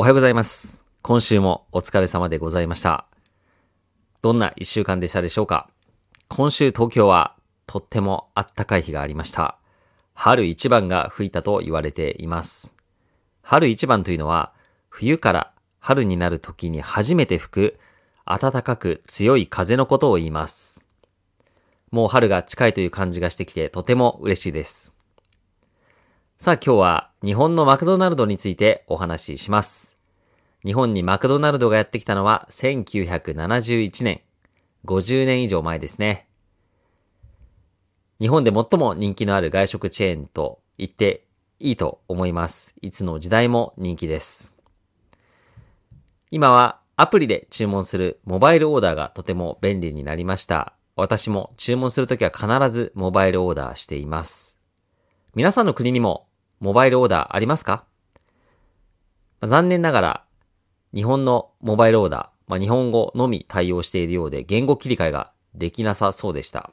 おはようございます。今週もお疲れ様でございました。どんな一週間でしたでしょうか今週東京はとってもあったかい日がありました。春一番が吹いたと言われています。春一番というのは冬から春になる時に初めて吹く暖かく強い風のことを言います。もう春が近いという感じがしてきてとても嬉しいです。さあ今日は日本のマクドナルドについてお話しします。日本にマクドナルドがやってきたのは1971年。50年以上前ですね。日本で最も人気のある外食チェーンと言っていいと思います。いつの時代も人気です。今はアプリで注文するモバイルオーダーがとても便利になりました。私も注文するときは必ずモバイルオーダーしています。皆さんの国にもモバイルオーダーありますか？残念ながら日本のモバイルオーダー、まあ、日本語のみ対応しているようで言語切り替えができなさそうでした。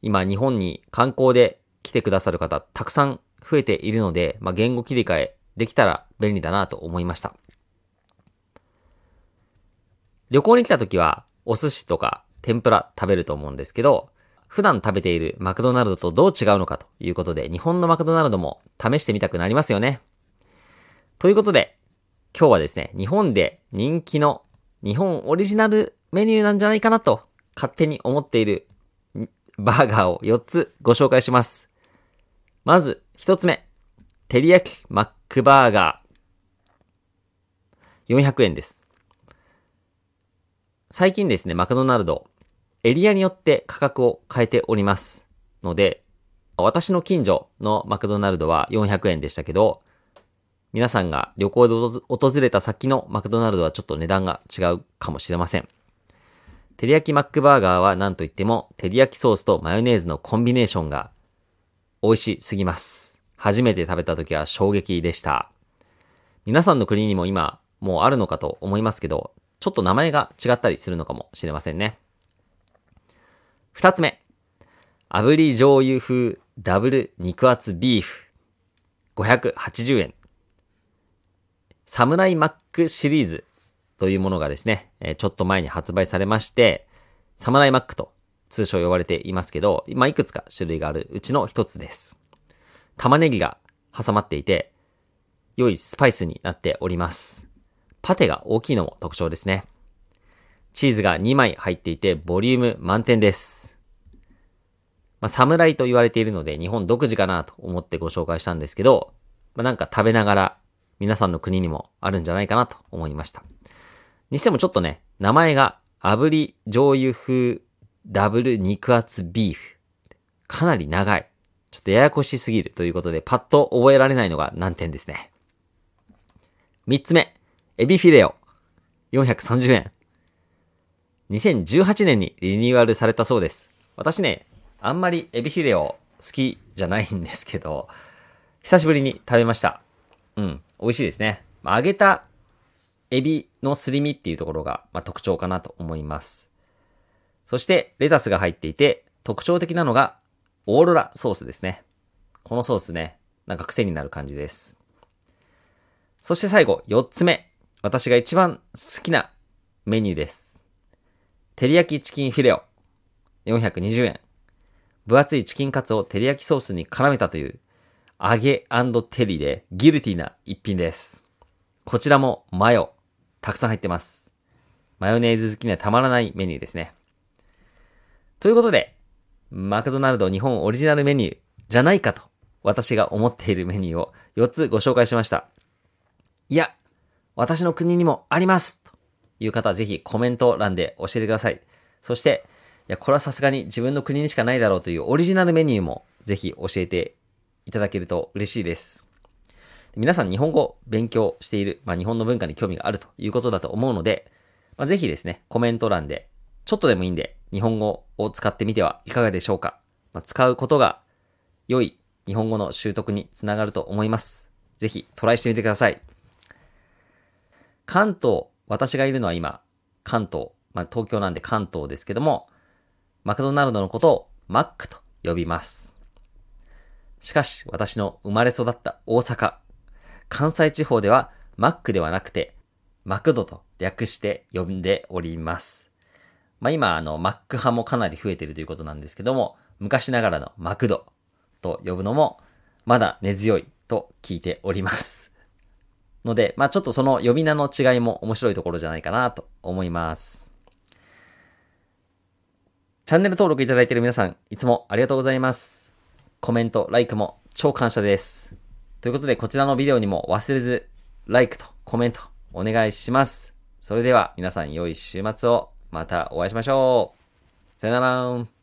今日本に観光で来てくださる方たくさん増えているので、まあ、言語切り替えできたら便利だなと思いました。旅行に来た時はお寿司とか天ぷら食べると思うんですけど、普段食べているマクドナルドとどう違うのかということで、日本のマクドナルドも試してみたくなりますよね。ということで、今日はですね、日本で人気の日本オリジナルメニューなんじゃないかなと勝手に思っているバーガーを4つご紹介します。まず1つ目、照り焼きマックバーガー。400円です。最近ですね、マクドナルド、エリアによって価格を変えておりますので、私の近所のマクドナルドは400円でしたけど、皆さんが旅行で訪れた先のマクドナルドはちょっと値段が違うかもしれません。照り焼きマックバーガーは何と言っても、照り焼きソースとマヨネーズのコンビネーションが美味しすぎます。初めて食べた時は衝撃でした。皆さんの国にも今もうあるのかと思いますけど、ちょっと名前が違ったりするのかもしれませんね。二つ目。炙り醤油風ダブル肉厚ビーフ。580円。サムライマックシリーズというものがですね、ちょっと前に発売されまして、サムライマックと通称呼ばれていますけど、今いくつか種類があるうちの一つです。玉ねぎが挟まっていて、良いスパイスになっております。パテが大きいのも特徴ですね。チーズが2枚入っていて、ボリューム満点です。まあ、侍と言われているので、日本独自かなと思ってご紹介したんですけど、まあ、なんか食べながら、皆さんの国にもあるんじゃないかなと思いました。にしてもちょっとね、名前が炙り醤油風ダブル肉厚ビーフ。かなり長い。ちょっとややこしすぎるということで、パッと覚えられないのが難点ですね。三つ目、エビフィレオ。430円。2018年にリニューアルされたそうです。私ね、あんまりエビフィレオ好きじゃないんですけど、久しぶりに食べました。うん、美味しいですね。まあ、揚げたエビのすり身っていうところが、まあ、特徴かなと思います。そして、レタスが入っていて、特徴的なのが、オーロラソースですね。このソースね、なんか癖になる感じです。そして最後、4つ目。私が一番好きなメニューです。照り焼きチキンフィレオ。420円。分厚いチキンカツを照り焼きソースに絡めたという、揚げテリでギルティな一品です。こちらもマヨ、たくさん入ってます。マヨネーズ好きにはたまらないメニューですね。ということで、マクドナルド日本オリジナルメニューじゃないかと私が思っているメニューを4つご紹介しました。いや、私の国にもありますという方はぜひコメント欄で教えてください。そして、や、これはさすがに自分の国にしかないだろうというオリジナルメニューもぜひ教えていただけると嬉しいです。皆さん日本語勉強している、まあ、日本の文化に興味があるということだと思うので、まあ、ぜひですね、コメント欄で、ちょっとでもいいんで、日本語を使ってみてはいかがでしょうか。まあ、使うことが良い日本語の習得につながると思います。ぜひトライしてみてください。関東、私がいるのは今、関東、まあ、東京なんで関東ですけども、マクドナルドのことをマックと呼びます。しかし、私の生まれ育った大阪、関西地方では Mac ではなくて、マクドと略して呼んでおります。まあ今、あの、Mac 派もかなり増えてるということなんですけども、昔ながらのマクドと呼ぶのも、まだ根強いと聞いております。ので、まあちょっとその呼び名の違いも面白いところじゃないかなと思います。チャンネル登録いただいている皆さん、いつもありがとうございます。コメント、ライクも超感謝です。ということで、こちらのビデオにも忘れず、LIKE とコメントお願いします。それでは皆さん良い週末をまたお会いしましょう。さよなら。